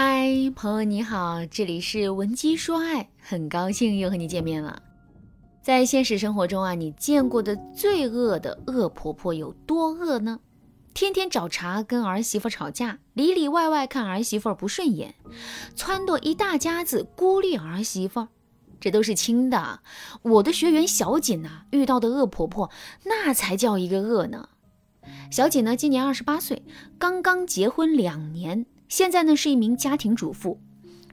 嗨，朋友你好，这里是文姬说爱，很高兴又和你见面了。在现实生活中啊，你见过的最恶的恶婆婆有多恶呢？天天找茬跟儿媳妇吵架，里里外外看儿媳妇不顺眼，撺掇一大家子孤立儿媳妇，这都是轻的。我的学员小锦呐，遇到的恶婆婆那才叫一个恶呢。小锦呢，今年二十八岁，刚刚结婚两年，现在呢是一名家庭主妇。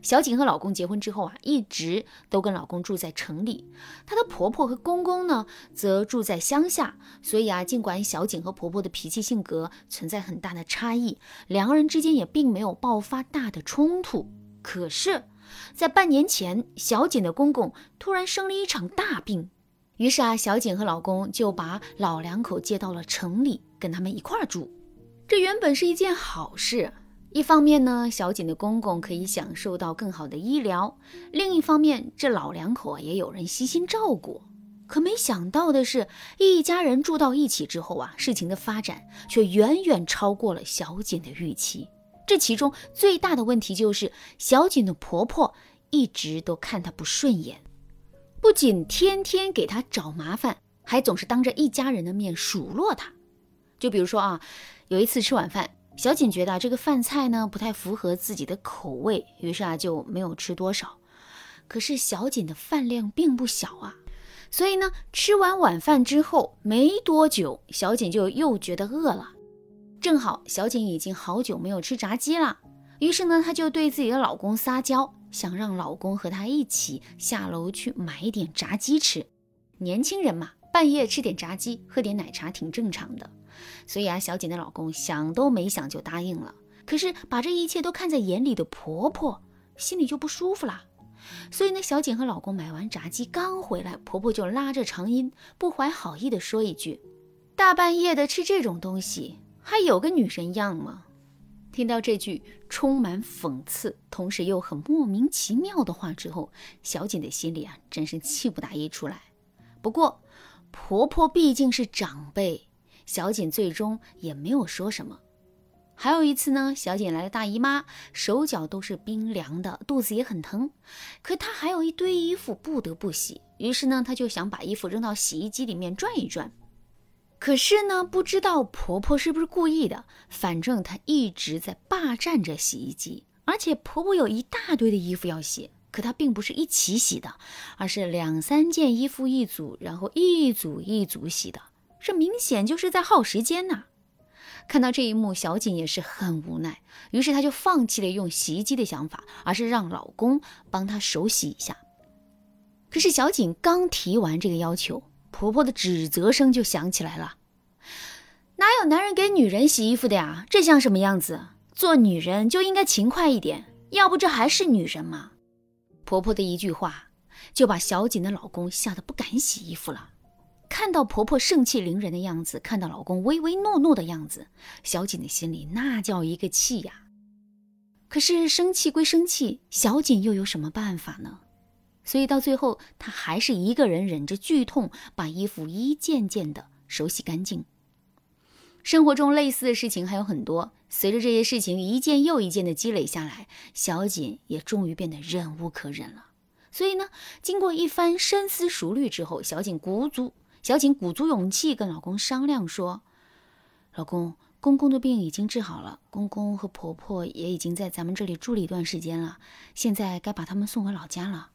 小景和老公结婚之后啊，一直都跟老公住在城里，她的婆婆和公公呢，则住在乡下。所以啊，尽管小景和婆婆的脾气性格存在很大的差异，两个人之间也并没有爆发大的冲突。可是，在半年前，小景的公公突然生了一场大病，于是啊，小景和老公就把老两口接到了城里，跟他们一块儿住。这原本是一件好事。一方面呢，小景的公公可以享受到更好的医疗；另一方面，这老两口啊也有人悉心照顾。可没想到的是，一家人住到一起之后啊，事情的发展却远远超过了小景的预期。这其中最大的问题就是，小景的婆婆一直都看她不顺眼，不仅天天给她找麻烦，还总是当着一家人的面数落她。就比如说啊，有一次吃晚饭。小锦觉得这个饭菜呢不太符合自己的口味，于是啊就没有吃多少。可是小锦的饭量并不小啊，所以呢吃完晚饭之后没多久，小锦就又觉得饿了。正好小锦已经好久没有吃炸鸡了，于是呢她就对自己的老公撒娇，想让老公和她一起下楼去买一点炸鸡吃。年轻人嘛，半夜吃点炸鸡，喝点奶茶挺正常的。所以啊，小锦的老公想都没想就答应了。可是把这一切都看在眼里的婆婆心里就不舒服了。所以呢，小锦和老公买完炸鸡刚回来，婆婆就拉着长音，不怀好意的说一句：“大半夜的吃这种东西，还有个女人样吗？”听到这句充满讽刺，同时又很莫名其妙的话之后，小锦的心里啊，真是气不打一处来。不过，婆婆毕竟是长辈。小锦最终也没有说什么。还有一次呢，小锦来了大姨妈，手脚都是冰凉的，肚子也很疼，可她还有一堆衣服不得不洗，于是呢，她就想把衣服扔到洗衣机里面转一转。可是呢，不知道婆婆是不是故意的，反正她一直在霸占着洗衣机，而且婆婆有一大堆的衣服要洗，可她并不是一起洗的，而是两三件衣服一组，然后一组一组洗的。这明显就是在耗时间呐！看到这一幕，小锦也是很无奈，于是她就放弃了用洗衣机的想法，而是让老公帮她手洗一下。可是小锦刚提完这个要求，婆婆的指责声就响起来了：“哪有男人给女人洗衣服的呀？这像什么样子？做女人就应该勤快一点，要不这还是女人吗？”婆婆的一句话，就把小锦的老公吓得不敢洗衣服了。看到婆婆盛气凌人的样子，看到老公唯唯诺诺的样子，小锦的心里那叫一个气呀！可是生气归生气，小锦又有什么办法呢？所以到最后，她还是一个人忍着剧痛，把衣服一件件的手洗干净。生活中类似的事情还有很多，随着这些事情一件又一件的积累下来，小锦也终于变得忍无可忍了。所以呢，经过一番深思熟虑之后，小锦鼓足。小锦鼓足勇气跟老公商量说：“老公，公公的病已经治好了，公公和婆婆也已经在咱们这里住了一段时间了，现在该把他们送回老家了。”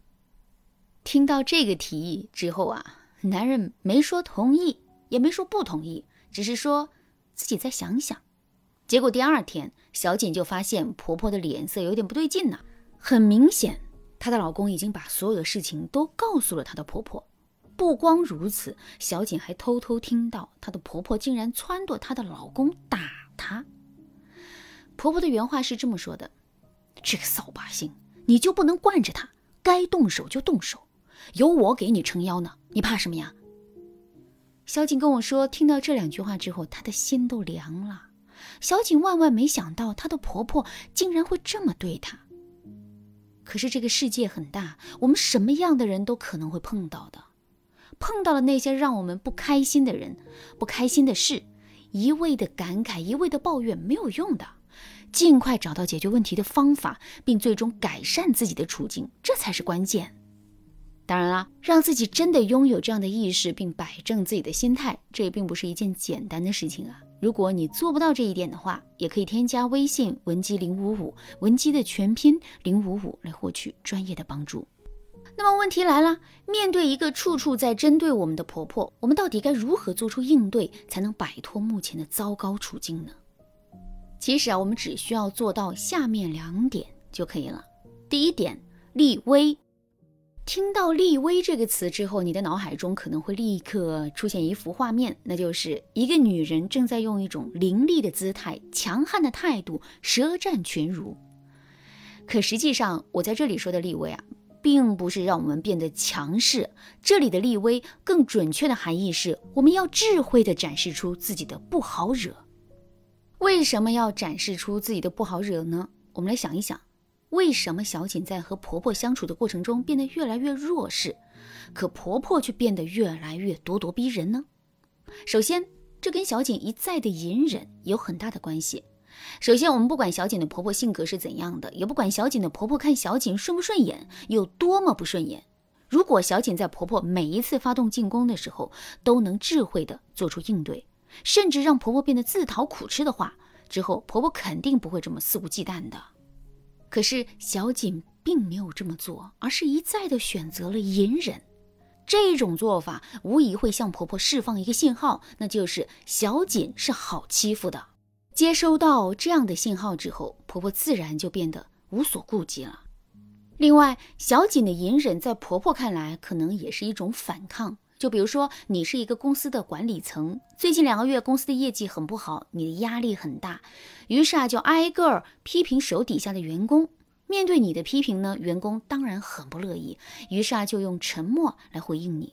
听到这个提议之后啊，男人没说同意，也没说不同意，只是说自己再想想。结果第二天，小锦就发现婆婆的脸色有点不对劲呢。很明显，她的老公已经把所有的事情都告诉了她的婆婆。不光如此，小锦还偷偷听到她的婆婆竟然撺掇她的老公打她。婆婆的原话是这么说的：“这个扫把星，你就不能惯着她？该动手就动手，有我给你撑腰呢，你怕什么呀？”小锦跟我说，听到这两句话之后，她的心都凉了。小锦万万没想到，她的婆婆竟然会这么对她。可是这个世界很大，我们什么样的人都可能会碰到的。碰到了那些让我们不开心的人、不开心的事，一味的感慨、一味的抱怨没有用的。尽快找到解决问题的方法，并最终改善自己的处境，这才是关键。当然啦，让自己真的拥有这样的意识，并摆正自己的心态，这也并不是一件简单的事情啊。如果你做不到这一点的话，也可以添加微信文姬零五五，文姬的全拼零五五来获取专业的帮助。那么问题来了，面对一个处处在针对我们的婆婆，我们到底该如何做出应对，才能摆脱目前的糟糕处境呢？其实啊，我们只需要做到下面两点就可以了。第一点，立威。听到“立威”这个词之后，你的脑海中可能会立刻出现一幅画面，那就是一个女人正在用一种凌厉的姿态、强悍的态度舌战群儒。可实际上，我在这里说的“立威”啊，并不是让我们变得强势，这里的“立威”更准确的含义是，我们要智慧地展示出自己的不好惹。为什么要展示出自己的不好惹呢？我们来想一想。为什么小锦在和婆婆相处的过程中变得越来越弱势，可婆婆却变得越来越咄咄逼人呢？首先，这跟小锦一再的隐忍有很大的关系。首先，我们不管小锦的婆婆性格是怎样的，也不管小锦的婆婆看小锦顺不顺眼，有多么不顺眼。如果小锦在婆婆每一次发动进攻的时候都能智慧的做出应对，甚至让婆婆变得自讨苦吃的话，之后婆婆肯定不会这么肆无忌惮的。可是小锦并没有这么做，而是一再的选择了隐忍。这种做法无疑会向婆婆释放一个信号，那就是小锦是好欺负的。接收到这样的信号之后，婆婆自然就变得无所顾忌了。另外，小锦的隐忍在婆婆看来可能也是一种反抗。就比如说，你是一个公司的管理层，最近两个月公司的业绩很不好，你的压力很大，于是啊，就挨个批评手底下的员工。面对你的批评呢，员工当然很不乐意，于是啊，就用沉默来回应你。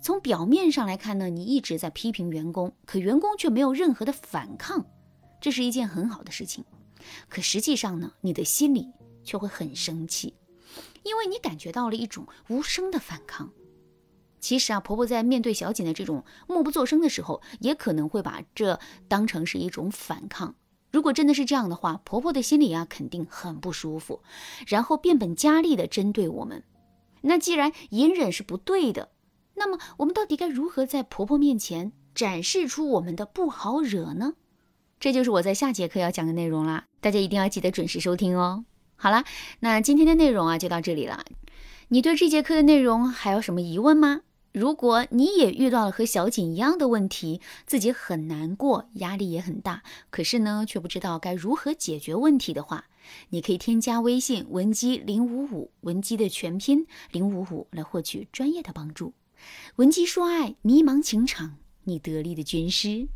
从表面上来看呢，你一直在批评员工，可员工却没有任何的反抗，这是一件很好的事情。可实际上呢，你的心里却会很生气，因为你感觉到了一种无声的反抗。其实啊，婆婆在面对小锦的这种默不作声的时候，也可能会把这当成是一种反抗。如果真的是这样的话，婆婆的心里啊肯定很不舒服，然后变本加厉的针对我们。那既然隐忍是不对的，那么我们到底该如何在婆婆面前展示出我们的不好惹呢？这就是我在下节课要讲的内容啦，大家一定要记得准时收听哦。好啦，那今天的内容啊就到这里了。你对这节课的内容还有什么疑问吗？如果你也遇到了和小景一样的问题，自己很难过，压力也很大，可是呢，却不知道该如何解决问题的话，你可以添加微信文姬零五五，文姬的全拼零五五来获取专业的帮助。文姬说爱，迷茫情场，你得力的军师。